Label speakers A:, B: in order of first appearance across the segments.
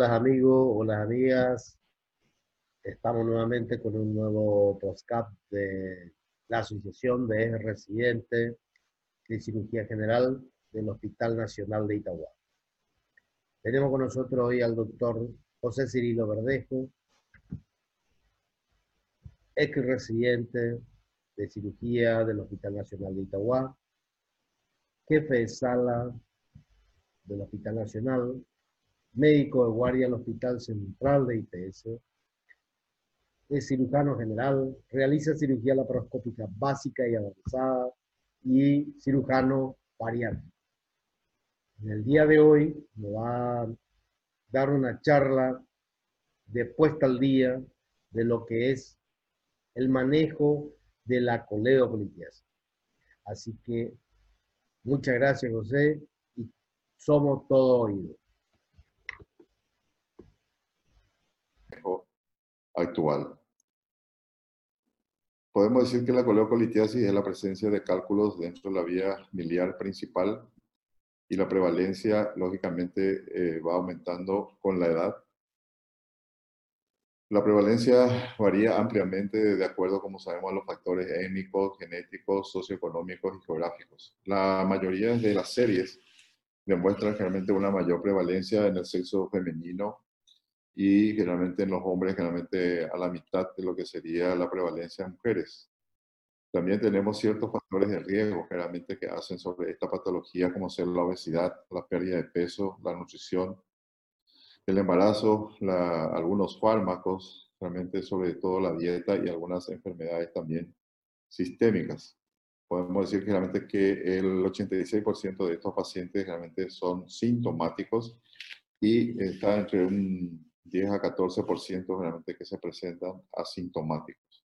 A: Hola amigos, hola amigas. Estamos nuevamente con un nuevo podcast de la Asociación de Residentes de Cirugía General del Hospital Nacional de Itagua. Tenemos con nosotros hoy al doctor José Cirilo Verdejo, ex residente de cirugía del Hospital Nacional de Itagua, jefe de sala del Hospital Nacional, médico de guardia del Hospital Central de IPS, es cirujano general, realiza cirugía laparoscópica básica y avanzada y cirujano bariátrico. En el día de hoy me va a dar una charla de puesta al día de lo que es el manejo de la coledopolitiasis. Así que muchas gracias, José, y somos todo oídos.
B: Actual. Podemos decir que la coleocolitiasis es la presencia de cálculos dentro de la vía miliar principal y la prevalencia, lógicamente, eh, va aumentando con la edad. La prevalencia varía ampliamente de acuerdo, como sabemos, a los factores étnicos, genéticos, socioeconómicos y geográficos. La mayoría de las series demuestran generalmente una mayor prevalencia en el sexo femenino y generalmente en los hombres, generalmente a la mitad de lo que sería la prevalencia en mujeres. También tenemos ciertos factores de riesgo generalmente que hacen sobre esta patología, como ser la obesidad, la pérdida de peso, la nutrición, el embarazo, algunos fármacos, realmente sobre todo la dieta y algunas enfermedades también sistémicas. Podemos decir generalmente que el 86% de estos pacientes realmente son sintomáticos y está entre un 10 a 14% realmente que se presentan asintomáticos.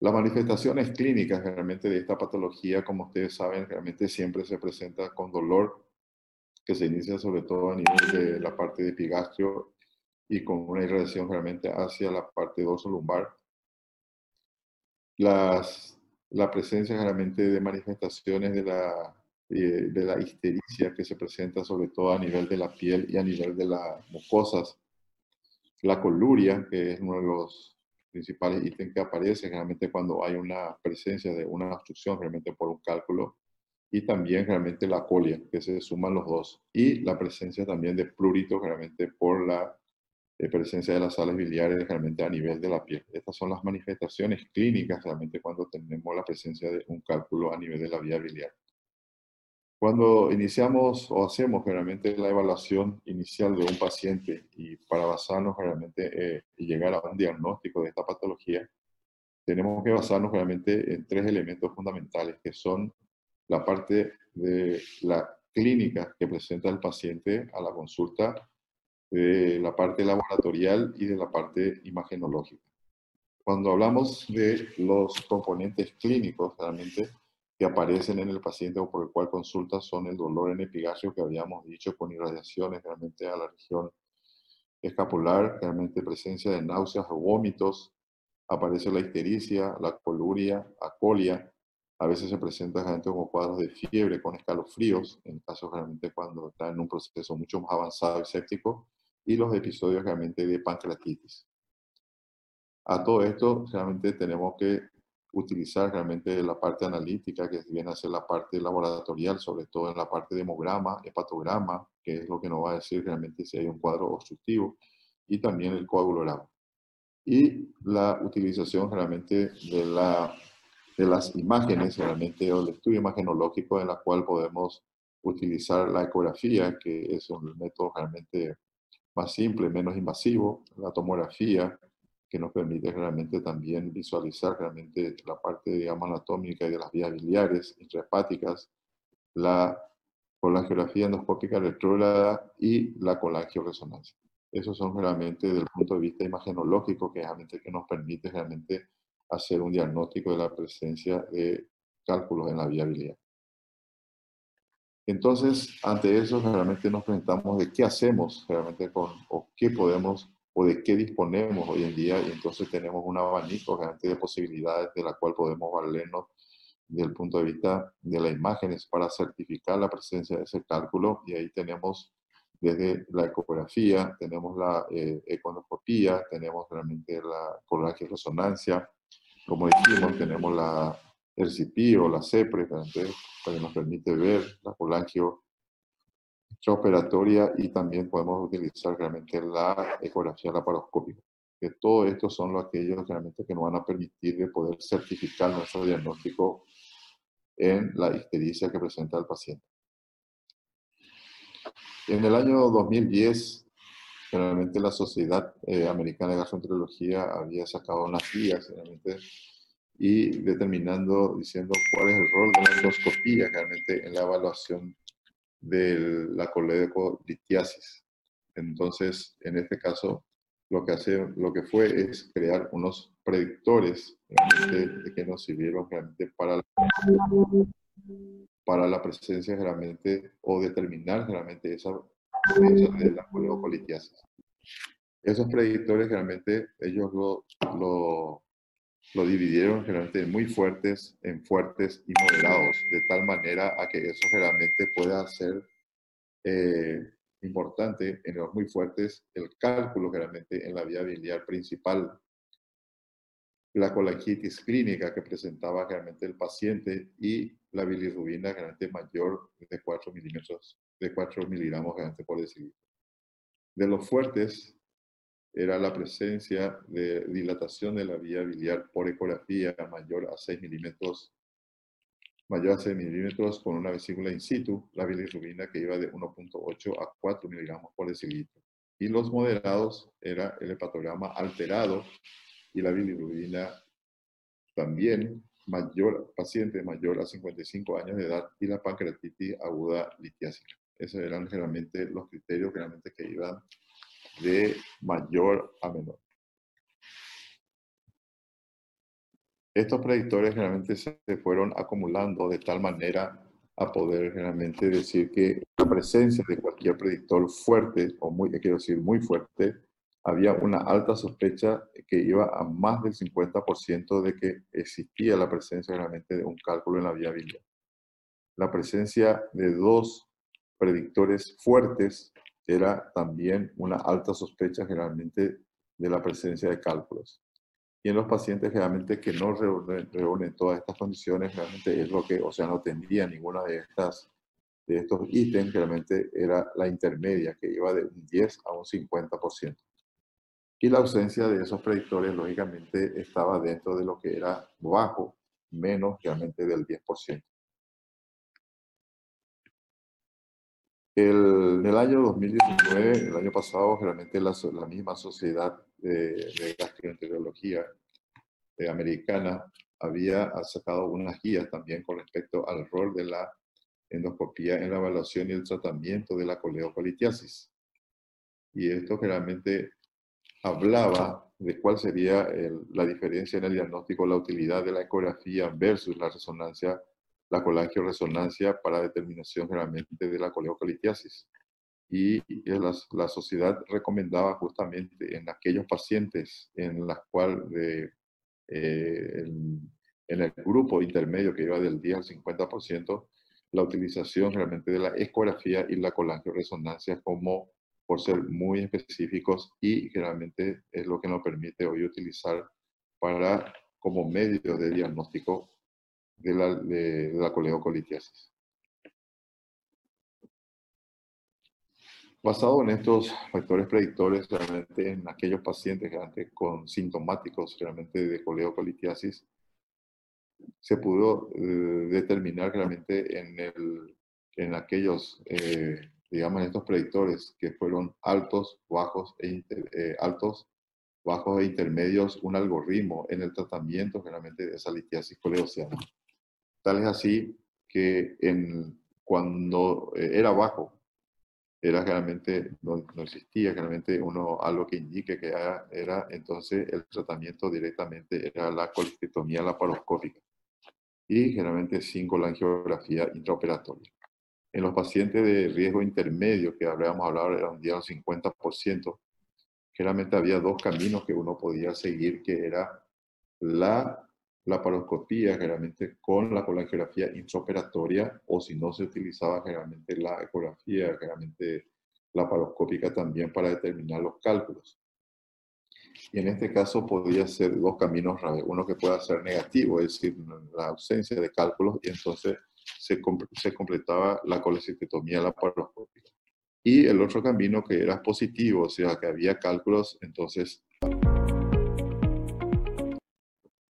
B: Las manifestaciones clínicas realmente de esta patología, como ustedes saben, realmente siempre se presenta con dolor que se inicia sobre todo a nivel de la parte de epigastrio y con una irradiación realmente hacia la parte dorso-lumbar. Las, la presencia realmente de manifestaciones de la eh, de la histericia que se presenta sobre todo a nivel de la piel y a nivel de las mucosas. La coluria, que es uno de los principales ítems que aparece realmente cuando hay una presencia de una obstrucción realmente por un cálculo. Y también realmente la colia, que se suman los dos. Y la presencia también de prurito realmente por la eh, presencia de las sales biliares realmente a nivel de la piel. Estas son las manifestaciones clínicas realmente cuando tenemos la presencia de un cálculo a nivel de la vía biliar. Cuando iniciamos o hacemos realmente la evaluación inicial de un paciente y para basarnos realmente eh, y llegar a un diagnóstico de esta patología, tenemos que basarnos realmente en tres elementos fundamentales, que son la parte de la clínica que presenta el paciente a la consulta, de la parte laboratorial y de la parte imagenológica. Cuando hablamos de los componentes clínicos, realmente que aparecen en el paciente o por el cual consulta son el dolor en epigastrio que habíamos dicho con irradiaciones realmente a la región escapular, realmente presencia de náuseas o vómitos, aparece la histericia, la coluria, acolia, a veces se presenta gente como cuadros de fiebre con escalofríos, en casos realmente cuando está en un proceso mucho más avanzado y séptico, y los episodios realmente de pancreatitis. A todo esto realmente tenemos que utilizar realmente la parte analítica, que viene a ser la parte laboratorial, sobre todo en la parte de hemograma, hepatograma, que es lo que nos va a decir realmente si hay un cuadro obstructivo, y también el coagulograma. Y la utilización realmente de, la, de las imágenes, realmente, o el estudio imagenológico en la cual podemos utilizar la ecografía, que es un método realmente más simple, menos invasivo, la tomografía, que nos permite realmente también visualizar realmente la parte, digamos, anatómica y de las vías biliares, intrahepáticas, la colangiografía endoscópica retrógrada y la colangioresonancia. Esos son realmente desde el punto de vista imagenológico que realmente que nos permite realmente hacer un diagnóstico de la presencia de cálculos en la vía biliar. Entonces, ante eso, realmente nos preguntamos de qué hacemos realmente con, o qué podemos o de qué disponemos hoy en día y entonces tenemos un abanico de posibilidades de la cual podemos valernos desde el punto de vista de las imágenes para certificar la presencia de ese cálculo. Y ahí tenemos desde la ecografía, tenemos la eh, econoscopía, tenemos realmente la colagio resonancia, como dijimos, tenemos la RCP o la CEPRE, que nos permite ver la colagio operatoria y también podemos utilizar realmente la ecografía laparoscópica. Que todo esto son lo aquellos realmente que nos van a permitir de poder certificar nuestro diagnóstico en la ictericia que presenta el paciente. En el año 2010, realmente la Sociedad eh, Americana de Gastroenterología había sacado unas guías realmente, y determinando, diciendo cuál es el rol de la endoscopía realmente en la evaluación de la coledoclitiasis. Entonces, en este caso, lo que, hace, lo que fue es crear unos predictores que nos sirvieron realmente para la, para la presencia realmente o determinar realmente esa presencia de la coledoclitiasis. Esos predictores realmente ellos lo, lo, lo dividieron generalmente muy fuertes, en fuertes y moderados, de tal manera a que eso realmente pueda ser eh, importante en los muy fuertes, el cálculo realmente en la vía biliar principal, la colangitis clínica que presentaba realmente el paciente y la bilirrubina realmente mayor de 4 milímetros, de 4 miligramos realmente por decilitro. De los fuertes, era la presencia de dilatación de la vía biliar por ecografía mayor a 6 milímetros, mayor a 6 milímetros con una vesícula in situ, la bilirrubina que iba de 1.8 a 4 miligramos por decilitro. Y los moderados era el hepatograma alterado y la bilirrubina también mayor, paciente mayor a 55 años de edad y la pancreatitis aguda litiásica. Esos eran generalmente los criterios generalmente que iban de mayor a menor. Estos predictores realmente se fueron acumulando de tal manera a poder realmente decir que la presencia de cualquier predictor fuerte, o muy, quiero decir muy fuerte, había una alta sospecha que iba a más del 50% de que existía la presencia realmente de un cálculo en la vía biliar. La presencia de dos predictores fuertes era también una alta sospecha generalmente de la presencia de cálculos. Y en los pacientes generalmente que no reúnen, todas estas condiciones, realmente es lo que, o sea, no tendría ninguna de estas de estos ítems, realmente era la intermedia, que iba de un 10 a un 50%. Y la ausencia de esos predictores, lógicamente, estaba dentro de lo que era bajo, menos realmente del 10%. El, en el año 2019, el año pasado, realmente la, la misma sociedad de, de gastroenterología eh, americana había sacado unas guías también con respecto al rol de la endoscopía en la evaluación y el tratamiento de la coleocolitiasis. Y esto generalmente hablaba de cuál sería la diferencia en el diagnóstico, la utilidad de la ecografía versus la resonancia la colangioresonancia para determinación generalmente de la coleocalitiasis. Y la, sociedad recomendaba justamente en aquellos pacientes en las cuales eh, en, el grupo intermedio que iba del 10 al 50%, la utilización realmente de la ecografía y la colangioresonancia como por ser muy específicos y generalmente es lo que nos permite hoy utilizar para como medio de diagnóstico de la, de. Basado en estos factores predictores, realmente en aquellos pacientes realmente con sintomáticos realmente de coleocolitiasis, se pudo eh, determinar realmente en, el, en aquellos, eh, digamos, estos predictores que fueron altos, bajos e eh, altos, bajos e intermedios, un algoritmo en el tratamiento generalmente de esa litiasis coleoceana. Tal es así que en, cuando eh, era bajo, era realmente, no, existía realmente uno, algo que indique que era, entonces el tratamiento directamente era la colestictomía laparoscópica y generalmente sin colangiografía intraoperatoria. En los pacientes de riesgo intermedio, que habríamos hablado, era un día un 50%, generalmente había dos caminos que uno podía seguir, que era la la paroscopía generalmente con la colangiografía intraoperatoria o si no se utilizaba generalmente la ecografía generalmente laparoscópica también para determinar los cálculos. Y en este caso podría ser dos caminos uno que pueda ser negativo, es decir, la ausencia de cálculos, y entonces se, se completaba la colecistectomía laparoscópica. Y el otro camino que era positivo, o sea, que había cálculos, entonces...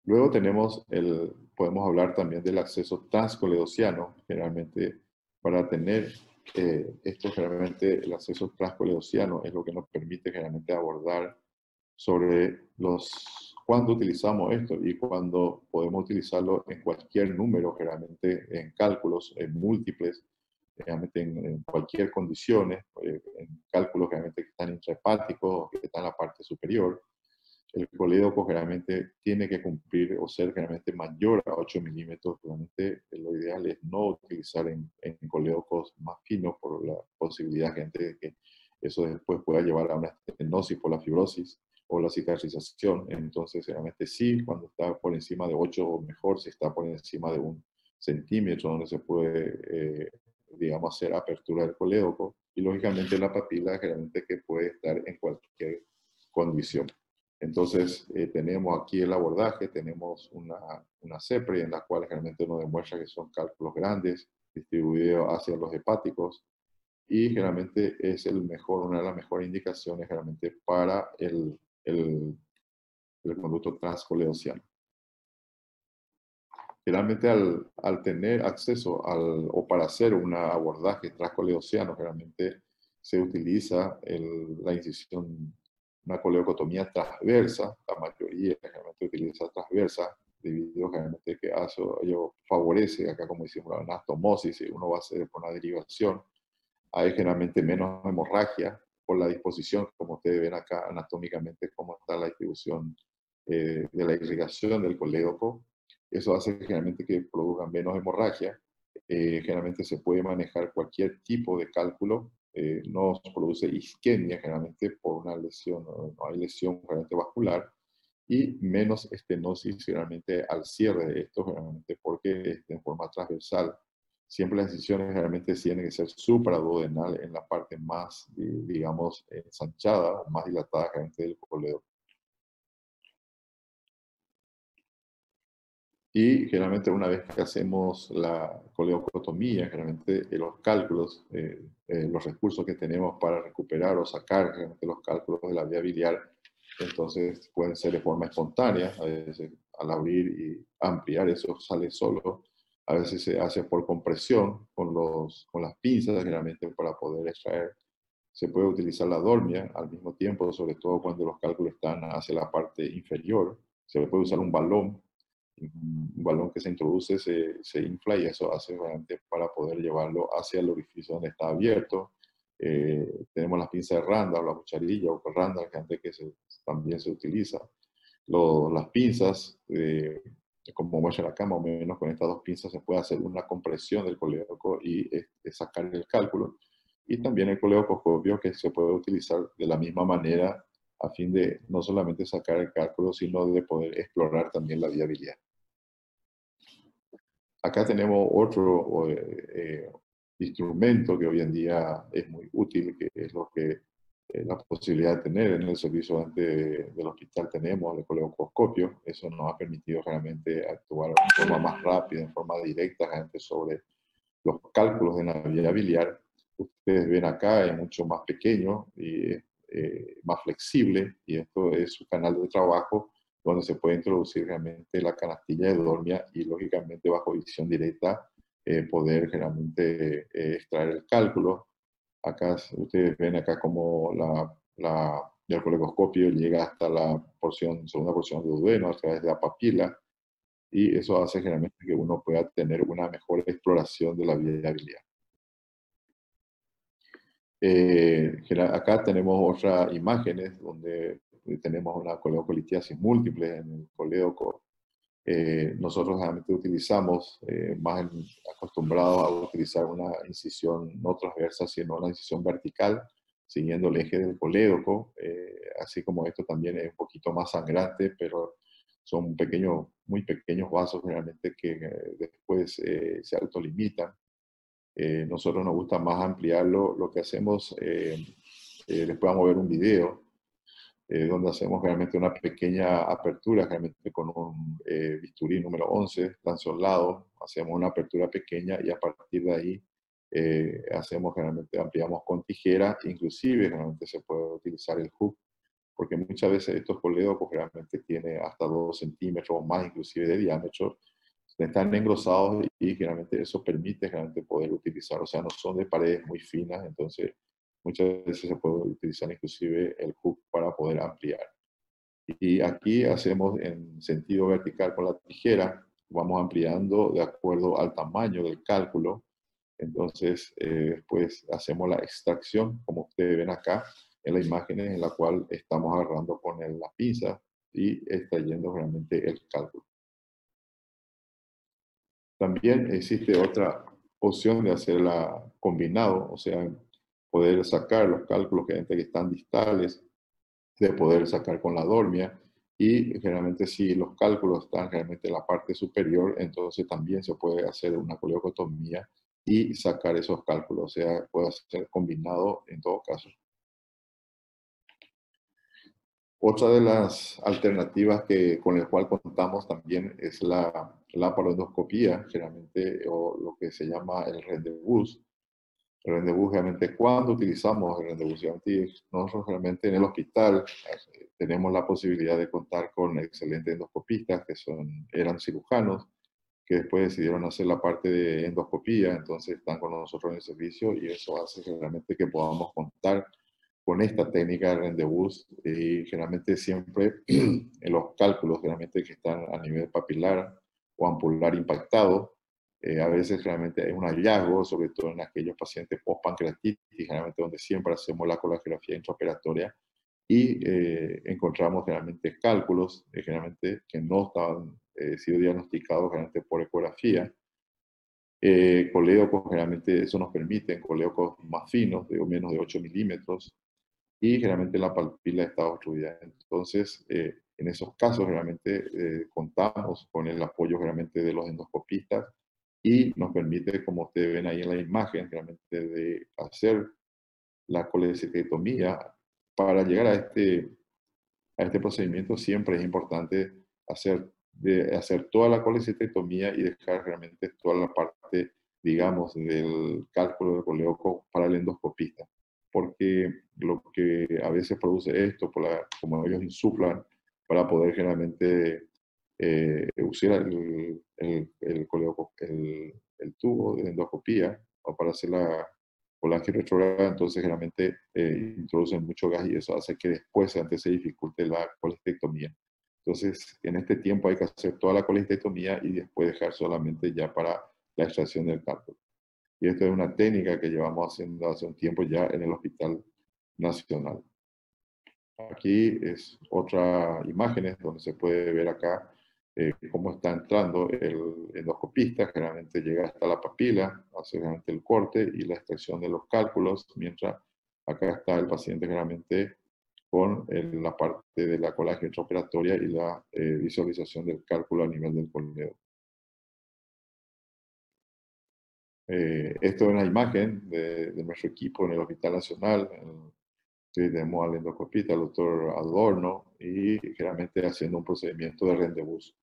B: Luego tenemos el, podemos hablar también del acceso transcoledociano, generalmente para tener eh, esto generalmente el acceso transcoledociano es lo que nos permite generalmente abordar sobre los cuándo utilizamos esto y cuándo podemos utilizarlo en cualquier número, generalmente en cálculos, en múltiples, realmente en, cualquier condición, eh, en cálculos generalmente que están intrahepáticos, que están en la parte superior, el colédoco generalmente tiene que cumplir o ser generalmente mayor a 8 milímetros. Realmente lo ideal es no utilizar en, en colédocos más finos por la posibilidad de que eso después pueda llevar a una estenosis por la fibrosis o la cicatrización. Entonces, realmente sí, cuando está por encima de 8 o mejor, si está por encima de un centímetro, donde se puede eh, digamos, hacer apertura del colédoco y lógicamente la papila generalmente que puede estar en cualquier condición. Entonces, eh, tenemos aquí el abordaje, tenemos una, una CEPRE en la cual generalmente nos demuestra que son cálculos grandes distribuidos hacia los hepáticos y generalmente es el mejor, una de las mejores indicaciones generalmente para el, el, el conducto transcoleociano. Generalmente al, al, tener acceso al, o para hacer un abordaje transcoleociano, generalmente se utiliza el, la incisión, una coleocotomía transversa, la mayoría generalmente utiliza transversa, debido generalmente que eso ello favorece, acá como decimos, la anastomosis, y uno va a hacer por una derivación, hay generalmente menos hemorragia por la disposición, como ustedes ven acá anatómicamente, cómo está la distribución eh, de la irrigación del colédoco, eso hace generalmente que produzcan menos hemorragia. Eh, generalmente se puede manejar cualquier tipo de cálculo. Eh, no se produce isquemia generalmente por una lesión, no, hay lesión generalmente vascular. Y menos estenosis generalmente al cierre de esto, generalmente porque este, en forma transversal. Siempre las incisiones generalmente tienen que ser supraduodenal en la parte más, digamos, ensanchada o más dilatada generalmente del coledo. Y generalmente una vez que hacemos la coleocotomía, generalmente eh, los cálculos, eh, eh, los recursos que tenemos para recuperar o sacar los cálculos de la vía biliar, entonces pueden ser de forma espontánea, a veces al abrir y ampliar eso sale solo, a veces se hace por compresión con, los, con las pinzas generalmente para poder extraer. Se puede utilizar la dormia al mismo tiempo, sobre todo cuando los cálculos están hacia la parte inferior. Se puede usar un balón un balón que se introduce se, se, infla y eso hace realmente para poder llevarlo hacia el orificio donde está abierto. Eh, tenemos las pinzas de randa o la cucharilla o randa que, que también se utiliza. las pinzas, eh, como muestra la cama, o menos con estas dos pinzas se puede hacer una compresión del coleoco y sacar el cálculo. Y también el coleocoscopio que se puede utilizar de la misma manera a fin de no solamente sacar el cálculo, sino de poder explorar también la viabilidad. Acá tenemos otro eh, instrumento que hoy en día es muy útil, que es lo que eh, la posibilidad de tener en el servicio del hospital tenemos, el coleocoscopio. Eso nos ha permitido realmente actuar de forma más rápida, en forma directa, gente sobre los cálculos de vía biliar. Ustedes ven acá, es mucho más pequeño y eh, más flexible y esto es su canal de trabajo donde se puede introducir realmente la canastilla de dormia y lógicamente bajo visión directa eh, poder generalmente eh, extraer el cálculo. Acá ustedes ven acá como la, la, el colecoscopio llega hasta la porción, segunda porción de duodeno a través de la papila y eso hace generalmente que uno pueda tener una mejor exploración de la viabilidad. Eh, acá tenemos otras imágenes donde tenemos una coleocolitiasis múltiple en el coleoco. Eh, nosotros realmente utilizamos, eh, más acostumbrados a utilizar una incisión no transversa, sino una incisión vertical, siguiendo el eje del colédoco. así como esto también es un poquito más sangrante, pero son pequeños, muy pequeños vasos realmente que después se autolimitan Eh, nosotros nos gusta más ampliarlo. Lo que hacemos, eh, eh, después vamos a ver un video, donde hacemos realmente una pequeña apertura, realmente con un bisturí número 11, lanceolado, hacemos una apertura pequeña y a partir de ahí hacemos generalmente, ampliamos con tijera, inclusive generalmente se puede utilizar el hook, porque muchas veces estos coleocos realmente tienen hasta 2 centímetros o más inclusive de diámetro, están engrosados y generalmente eso permite generalmente poder utilizar, o sea, no son de paredes muy finas, entonces muchas veces se puede utilizar inclusive el hook para poder ampliar. Y aquí hacemos en sentido vertical con la tijera, vamos ampliando de acuerdo al tamaño del cálculo, entonces eh, después hacemos la extracción, como ustedes ven acá en la imagen en la cual estamos agarrando con la pinza y extrayendo realmente el cálculo. También existe otra opción de hacerla combinado, o sea, poder sacar los cálculos que, que están distales, de poder sacar con la dormia, y generalmente si los cálculos están realmente en la parte superior, entonces también se puede hacer una coleocotomía y sacar esos cálculos, o sea, puede ser combinado en todo caso. Otra de las alternativas que, con la cual contamos también es la laparoendoscopía, generalmente, o lo que se llama el rendezvous. El rendezvous, realmente, cuando utilizamos el rendezvous, nosotros realmente en el hospital eh, tenemos la posibilidad de contar con excelentes endoscopistas que son, eran cirujanos, que después decidieron hacer la parte de endoscopía, entonces están con nosotros en el servicio y eso hace realmente que podamos contar con esta técnica de rendezvous y generalmente siempre en los cálculos generalmente que están a nivel papilar o ampular impactado, eh, a veces realmente hay un hallazgo, sobre todo en aquellos pacientes post-pancreatitis, generalmente donde siempre hacemos la colografía intraoperatoria y eh, encontramos generalmente cálculos, eh, generalmente que no estaban sido diagnosticados generalmente por ecografía, eh, coleocos, generalmente eso nos permite, coleocos más finos, de menos de 8 milímetros, y generalmente la palpila está obstruida. Entonces, eh, en esos casos realmente eh, contamos con el apoyo realmente de los endoscopistas y nos permite, como ustedes ven ahí en la imagen, realmente de hacer la colecistectomía. Para llegar a este, a este procedimiento siempre es importante hacer, de, hacer toda la colecistectomía y dejar realmente toda la parte, digamos, del cálculo del coleoco para el endoscopista porque lo que a veces produce esto, por la, como ellos insuflan, para poder generalmente eh, usar el, el, el, el, tubo de endoscopía o para hacer la colágeno retrograda, entonces generalmente eh, introducen mucho gas y eso hace que después antes se dificulte la colestectomía. Entonces, en este tiempo hay que hacer toda la colestectomía y después dejar solamente ya para la extracción del cálculo. Y esta es una técnica que llevamos haciendo hace un tiempo ya en el Hospital Nacional. Aquí es otra imagen donde se puede ver acá eh, cómo está entrando el endoscopista. Generalmente llega hasta la papila, hace generalmente el corte y la extracción de los cálculos, mientras acá está el paciente generalmente con la parte de la colágeno operatoria y la eh, visualización del cálculo a nivel del colmillo. Eh, esto es una imagen de, nuestro equipo en el Hospital Nacional. tenemos al endoscopista, el doctor Adorno, y generalmente haciendo un procedimiento de rendezvous.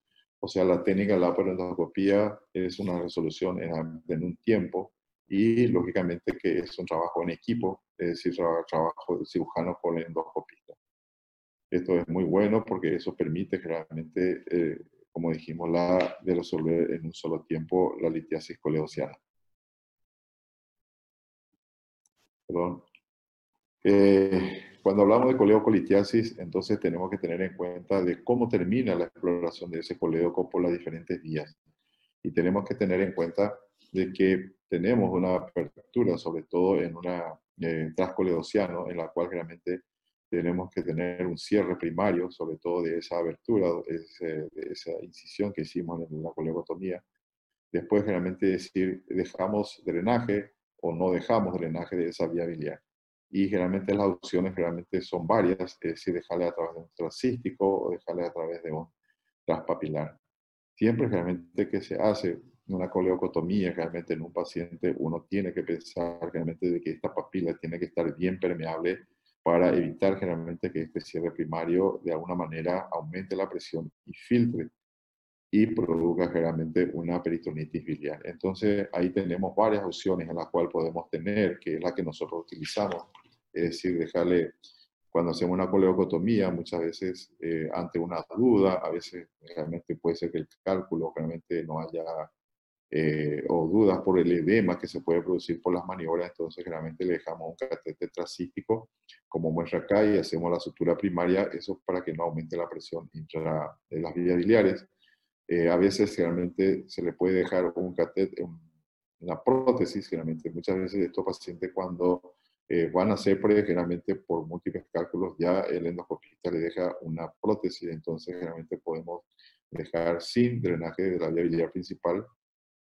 B: O sea, la técnica de la endoscopía es una resolución en, en, un tiempo y lógicamente que es un trabajo en equipo, es decir, trabajo de cirujano con el endoscopista. Esto es muy bueno porque eso permite realmente, eh, como dijimos, la, de resolver en un solo tiempo la litiasis coleociana. Eh, cuando hablamos de coleocolitiasis, entonces tenemos que tener en cuenta de cómo termina la exploración de ese coleoco por las diferentes vías. Y tenemos que tener en cuenta de que tenemos una apertura, sobre todo en una eh, en la cual realmente tenemos que tener un cierre primario, sobre todo de esa abertura, de esa incisión que hicimos en la coleotomía. Después, realmente decir, dejamos drenaje o no dejamos drenaje de esa viabilidad. Y generalmente las opciones realmente son varias, es decir, dejarle a través de un trascístico o dejarle a través de un traspapilar. Siempre realmente que se hace una coleocotomía, realmente en un paciente uno tiene que pensar realmente de que esta papila tiene que estar bien permeable para evitar generalmente que este cierre primario de alguna manera aumente la presión y filtre y produzca generalmente una peritonitis biliar. Entonces ahí tenemos varias opciones en las cuales podemos tener, que es la que nosotros utilizamos, es decir, dejarle, cuando hacemos una coleocotomía, muchas veces eh, ante una duda, a veces realmente puede ser que el cálculo realmente no haya, eh, o dudas por el edema que se puede producir por las maniobras, entonces generalmente le dejamos un catéter tracístico como muestra acá y hacemos la sutura primaria, eso para que no aumente la presión intra de las vías biliares. Eh, a veces realmente se le puede dejar un catéter, una prótesis, generalmente muchas veces estos pacientes cuando eh, van a ser generalmente por múltiples cálculos, ya el endoscopista le deja una prótesis, entonces generalmente podemos dejar sin drenaje de la vía biliar principal,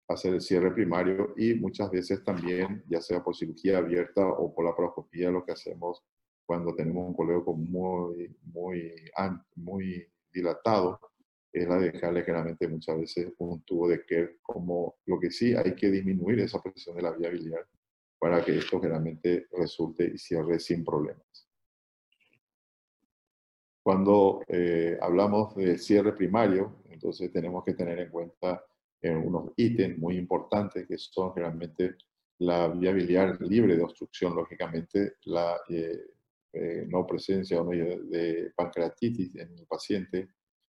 B: hacer el cierre primario y muchas veces también, ya sea por cirugía abierta o por la paroscopía, lo que hacemos cuando tenemos un coleoco muy, muy, muy dilatado, es la de dejarle generalmente muchas veces un tubo de Kerr, como lo que sí hay que disminuir esa presión de la vía biliar para que esto generalmente resulte y cierre sin problemas. Cuando eh, hablamos de cierre primario, entonces tenemos que tener en cuenta eh, unos ítems muy importantes que son generalmente la vía biliar libre de obstrucción, lógicamente la eh, no presencia de pancreatitis en el paciente,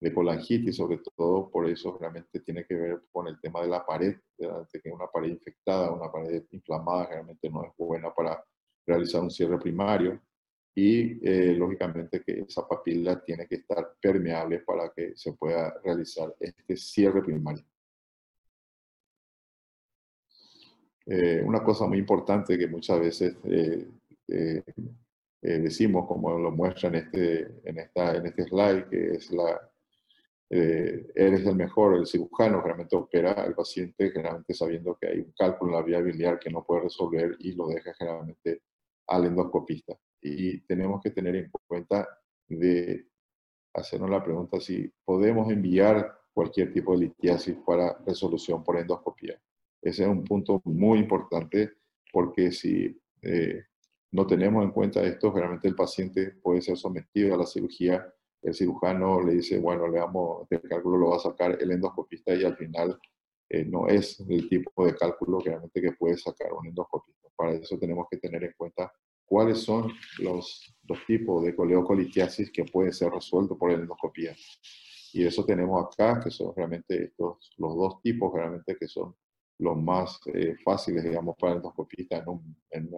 B: de colangitis, sobre todo por eso realmente tiene que ver con el tema de la pared, de que una pared infectada, una pared inflamada realmente no es buena para realizar un cierre primario y eh, lógicamente que esa papila tiene que estar permeable para que se pueda realizar este cierre primario. Eh, una cosa muy importante que muchas veces eh, decimos, como lo muestra en este, en, esta, en este slide, que es la eh, eres el mejor, el cirujano realmente opera al paciente generalmente sabiendo que hay un cálculo en la vía biliar que no puede resolver y lo deja generalmente al endoscopista. Y tenemos que tener en cuenta de hacernos la pregunta si podemos enviar cualquier tipo de litiasis para resolución por endoscopía. Ese es un punto muy importante porque si eh, no tenemos en cuenta esto, generalmente el paciente puede ser sometido a la cirugía el cirujano le dice, bueno, le damos, el cálculo lo va a sacar el endoscopista y al final eh, no es el tipo de cálculo realmente que puede sacar un endoscopista. Para eso tenemos que tener en cuenta cuáles son los, los tipos de coleocolitiasis que pueden ser resueltos por la endoscopía. Y eso tenemos acá, que son realmente estos, los dos tipos realmente que son los más eh, fáciles, digamos, para el endoscopista en un, en,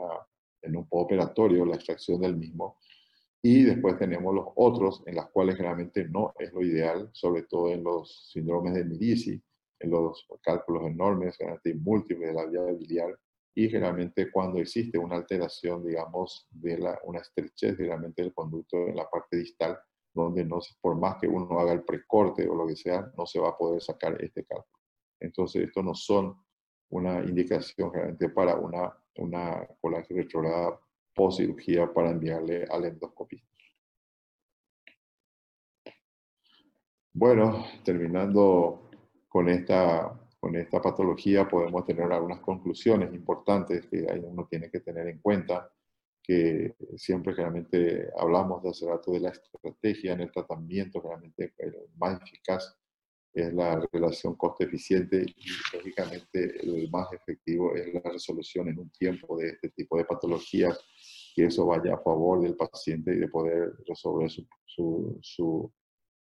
B: en un operatorio, la extracción del mismo. Y después tenemos los otros, en las cuales generalmente no es lo ideal, sobre todo en los síndromes de Medici, en los cálculos enormes, generalmente múltiples de la vía biliar, y generalmente cuando existe una alteración, digamos, de la, una estrechez generalmente del conducto en la parte distal, donde no, por más que uno haga el precorte o lo que sea, no se va a poder sacar este cálculo. Entonces, esto no son una indicación generalmente para una, una colágeno retrograda post cirugía para enviarle al endoscopista. Bueno, terminando con esta, con esta patología, podemos tener algunas conclusiones importantes que uno tiene que tener en cuenta, que siempre realmente hablamos de hace rato de la estrategia en el tratamiento, realmente el más eficaz es la relación coste-eficiente y lógicamente el más efectivo es la resolución en un tiempo de este tipo de patologías, que eso vaya a favor del paciente y de poder resolver su, su, su,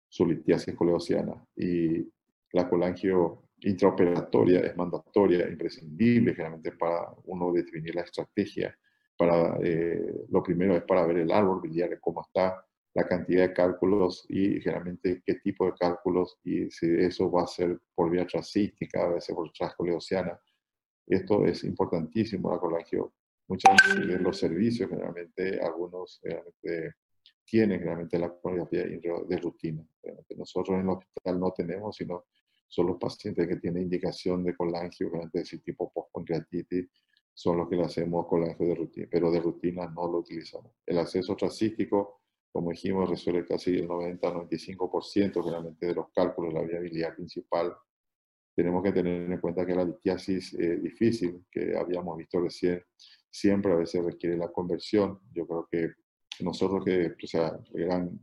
B: su litiasis coleociana. Y la colangio intraoperatoria es mandatoria, imprescindible generalmente para uno definir la estrategia. Para, eh, lo primero es para ver el árbol biliar, cómo está, la cantidad de cálculos y generalmente qué tipo de cálculos y si eso va a ser por vía trasística, a veces por trascoleociana. Esto es importantísimo, la colagio. Muchos de los servicios, generalmente, algunos generalmente tienen realmente la coreografía de rutina. Nosotros en el hospital no tenemos, sino son los pacientes que tienen indicación de colangio, de ese tipo post-pancreatitis, son los que le hacemos colangio de rutina, pero de rutina no lo utilizamos. El acceso trasístico como dijimos, resuelve casi el 90-95% realmente de los cálculos de la vía biliar principal. tenemos que tener en cuenta que la litiasis difícil que habíamos visto recién siempre a veces requiere la conversión. Yo creo que nosotros que, o sea, el gran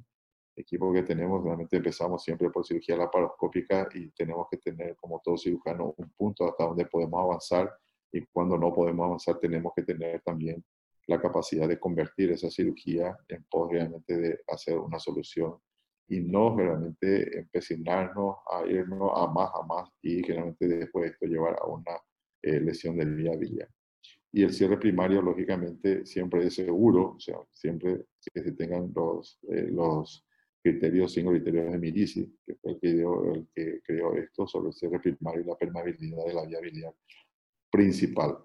B: equipo que tenemos, realmente empezamos siempre por cirugía laparoscópica y tenemos que tener, como todo cirujano, un punto hasta donde podemos avanzar y cuando no podemos avanzar tenemos que tener también la capacidad de convertir esa cirugía en pos realmente de hacer una solución y no realmente empecinarnos a irnos a más, a más y realmente después de esto llevar a una eh, lesión de viabilidad. Y el cierre primario, lógicamente, siempre es seguro, o sea, siempre que se tengan los, eh, los criterios, cinco criterios de Mirisi, que fue el que, el que creó esto sobre el cierre primario y la permeabilidad de la viabilidad principal.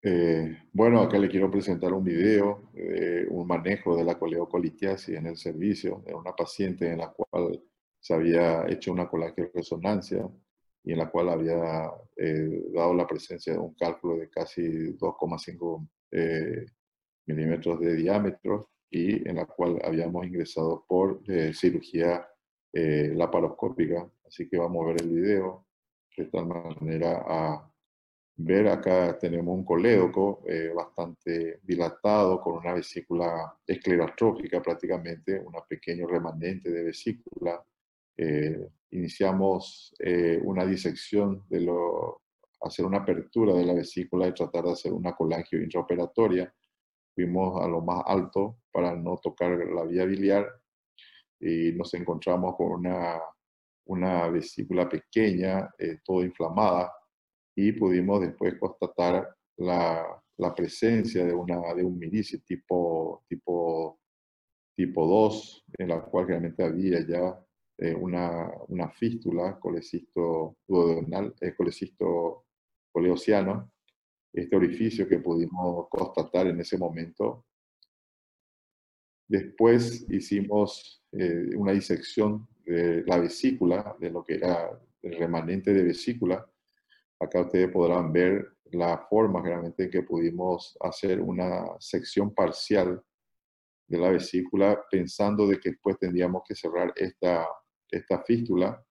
B: Eh, bueno, acá le quiero presentar un video, de un manejo de la coleocolitiasis en el servicio de una paciente en la cual se había hecho una resonancia y en la cual había eh, dado la presencia de un cálculo de casi 2,5 eh, milímetros de diámetro y en la cual habíamos ingresado por cirugía laparoscópica. Así que vamos a ver el video de tal manera a ver acá tenemos un colédoco eh, bastante dilatado con una vesícula esclerotrófica prácticamente, un pequeño remanente de vesícula. Eh, iniciamos eh, una disección de lo, hacer una apertura de la vesícula y tratar de hacer una colangio intraoperatoria. Fuimos a lo más alto para no tocar la vía biliar y nos encontramos con una, una vesícula pequeña, todo inflamada, y pudimos después constatar la, la presencia de, una, de un mirice tipo, tipo, tipo 2, en la cual realmente había ya eh, una, una, fístula, colecisto duodenal, eh, colecisto coleociano, este orificio que pudimos constatar en ese momento. Después hicimos eh, una disección de la vesícula, de lo que era el remanente de vesícula, Acá ustedes podrán ver la forma realmente que pudimos hacer una sección parcial de la vesícula pensando de que después tendríamos que cerrar esta, esta fístula.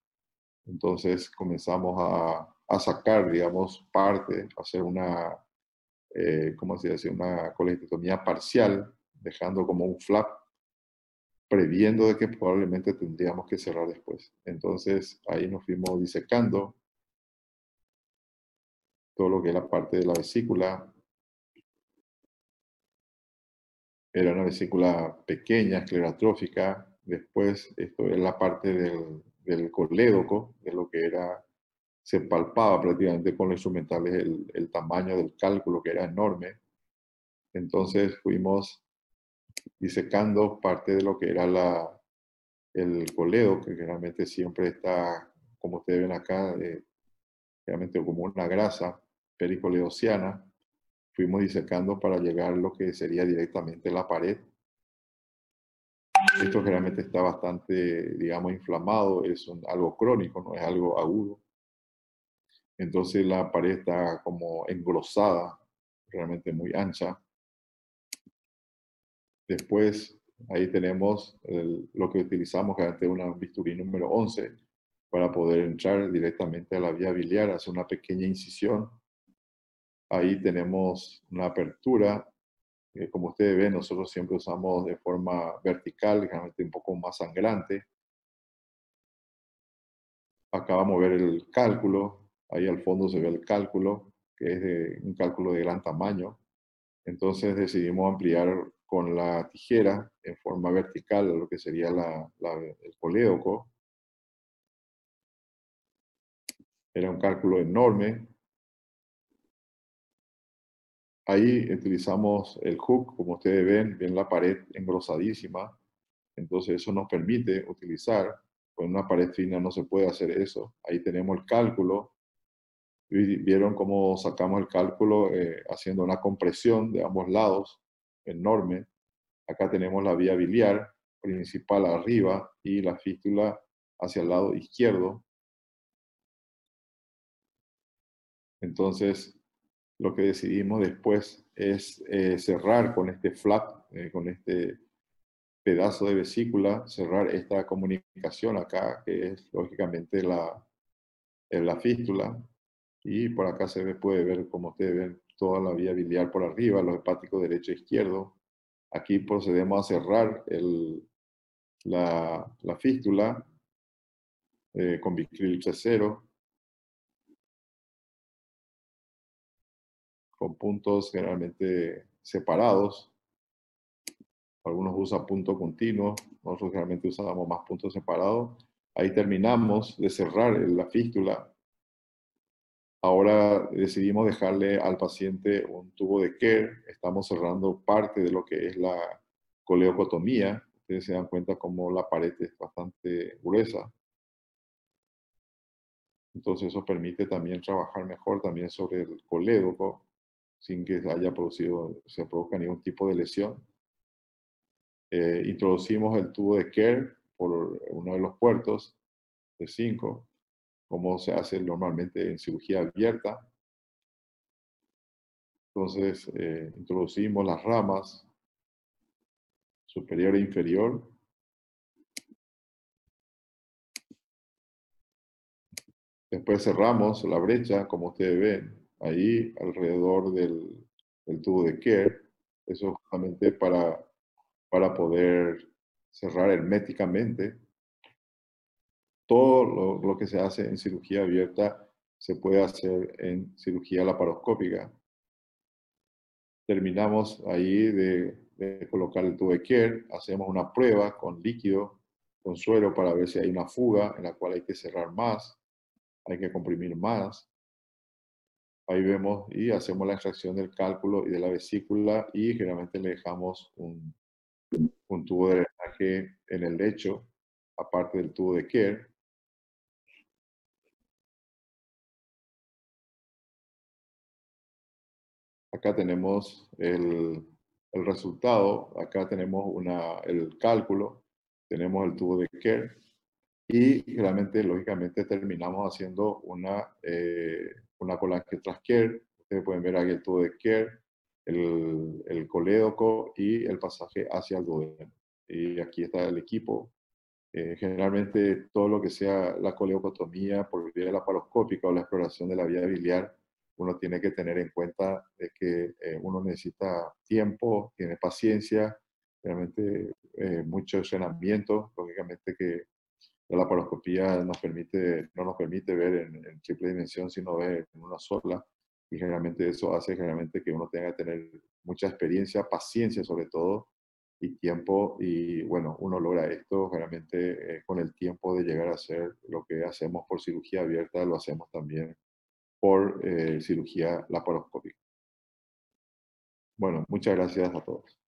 B: Entonces comenzamos a, a sacar, digamos, parte, hacer una, eh, ¿cómo se dice? Una colectotomía parcial, dejando como un flap, previendo de que probablemente tendríamos que cerrar después. Entonces ahí nos fuimos disecando todo lo que es la parte de la vesícula. Era una vesícula pequeña, esclerotrófica. Después, esto es la parte del, del colédoco, de lo que era, se palpaba prácticamente con los instrumentales el, el tamaño del cálculo, que era enorme. Entonces fuimos disecando parte de lo que era la, el coledo, que realmente siempre está, como ustedes ven acá, eh, realmente como una grasa pericoleociana, fuimos disecando para llegar a lo que sería directamente la pared. Esto generalmente está bastante, digamos, inflamado, es algo crónico, no es algo agudo. Entonces la pared está como engrosada, realmente muy ancha. Después, ahí tenemos lo que utilizamos, que es una bisturí número 11, para poder entrar directamente a la vía biliar, hacer una pequeña incisión Ahí tenemos una apertura. Como ustedes ven, nosotros siempre usamos de forma vertical, generalmente un poco más sangrante. Acá vamos a ver el cálculo. Ahí al fondo se ve el cálculo, que es de, un cálculo de gran tamaño. Entonces decidimos ampliar con la tijera en forma vertical lo que sería la, el colédoco. Era un cálculo enorme, Ahí utilizamos el hook, como ustedes ven, ven la pared engrosadísima. Entonces eso nos permite utilizar, con una pared fina no se puede hacer eso. Ahí tenemos el cálculo. Vieron cómo sacamos el cálculo eh, haciendo una compresión de ambos lados enorme. Acá tenemos la vía biliar principal arriba y la fístula hacia el lado izquierdo. Entonces, lo que decidimos después es eh, cerrar con este flap, eh, con este pedazo de vesícula, cerrar esta comunicación acá, que es lógicamente la, la fístula. Y por acá se puede ver, como ustedes ven, toda la vía biliar por arriba, los hepáticos derecho e izquierdo. Aquí procedemos a cerrar la, la fístula eh, con bicril C0, con puntos generalmente separados. Algunos usan punto continuo, nosotros generalmente usábamos más puntos separados. Ahí terminamos de cerrar la fístula. Ahora decidimos dejarle al paciente un tubo de care. Estamos cerrando parte de lo que es la coleocotomía. Ustedes se dan cuenta cómo la pared es bastante gruesa. Entonces eso permite también trabajar mejor también sobre el colédoco sin que haya producido, se produzca ningún tipo de lesión. Eh, introducimos el tubo de care por uno de los puertos de 5, como se hace normalmente en cirugía abierta. Entonces, eh, introducimos las ramas superior e inferior. Después cerramos la brecha, como ustedes ven, ahí alrededor del, tubo de care. Eso justamente para para poder cerrar herméticamente. Todo lo, que se hace en cirugía abierta se puede hacer en cirugía laparoscópica. Terminamos ahí de, colocar el tubo de care, hacemos una prueba con líquido, con suero para ver si hay una fuga en la cual hay que cerrar más, hay que comprimir más. Ahí vemos y hacemos la extracción del cálculo y de la vesícula y generalmente le dejamos un, un tubo de drenaje en el lecho, aparte del tubo de care. Acá tenemos el, el resultado, acá tenemos una, el cálculo, tenemos el tubo de care y realmente, lógicamente, terminamos haciendo una, eh, una tras care. Ustedes pueden ver aquí el tubo de care el, el colédoco y el pasaje hacia el duodeno. Y aquí está el equipo. Eh, generalmente todo lo que sea la coleocotomía por vía laparoscópica o la exploración de la vía biliar, uno tiene que tener en cuenta de que eh, uno necesita tiempo, tiene paciencia, realmente eh, mucho entrenamiento, lógicamente que la laparoscopía no nos permite ver en, en triple dimensión, sino ver en una sola y generalmente eso hace generalmente que uno tenga que tener mucha experiencia, paciencia sobre todo y tiempo y bueno, uno logra esto generalmente eh, con el tiempo de llegar a hacer lo que hacemos por cirugía abierta, lo hacemos también por eh, cirugía laparoscópica. Bueno, muchas gracias a todos.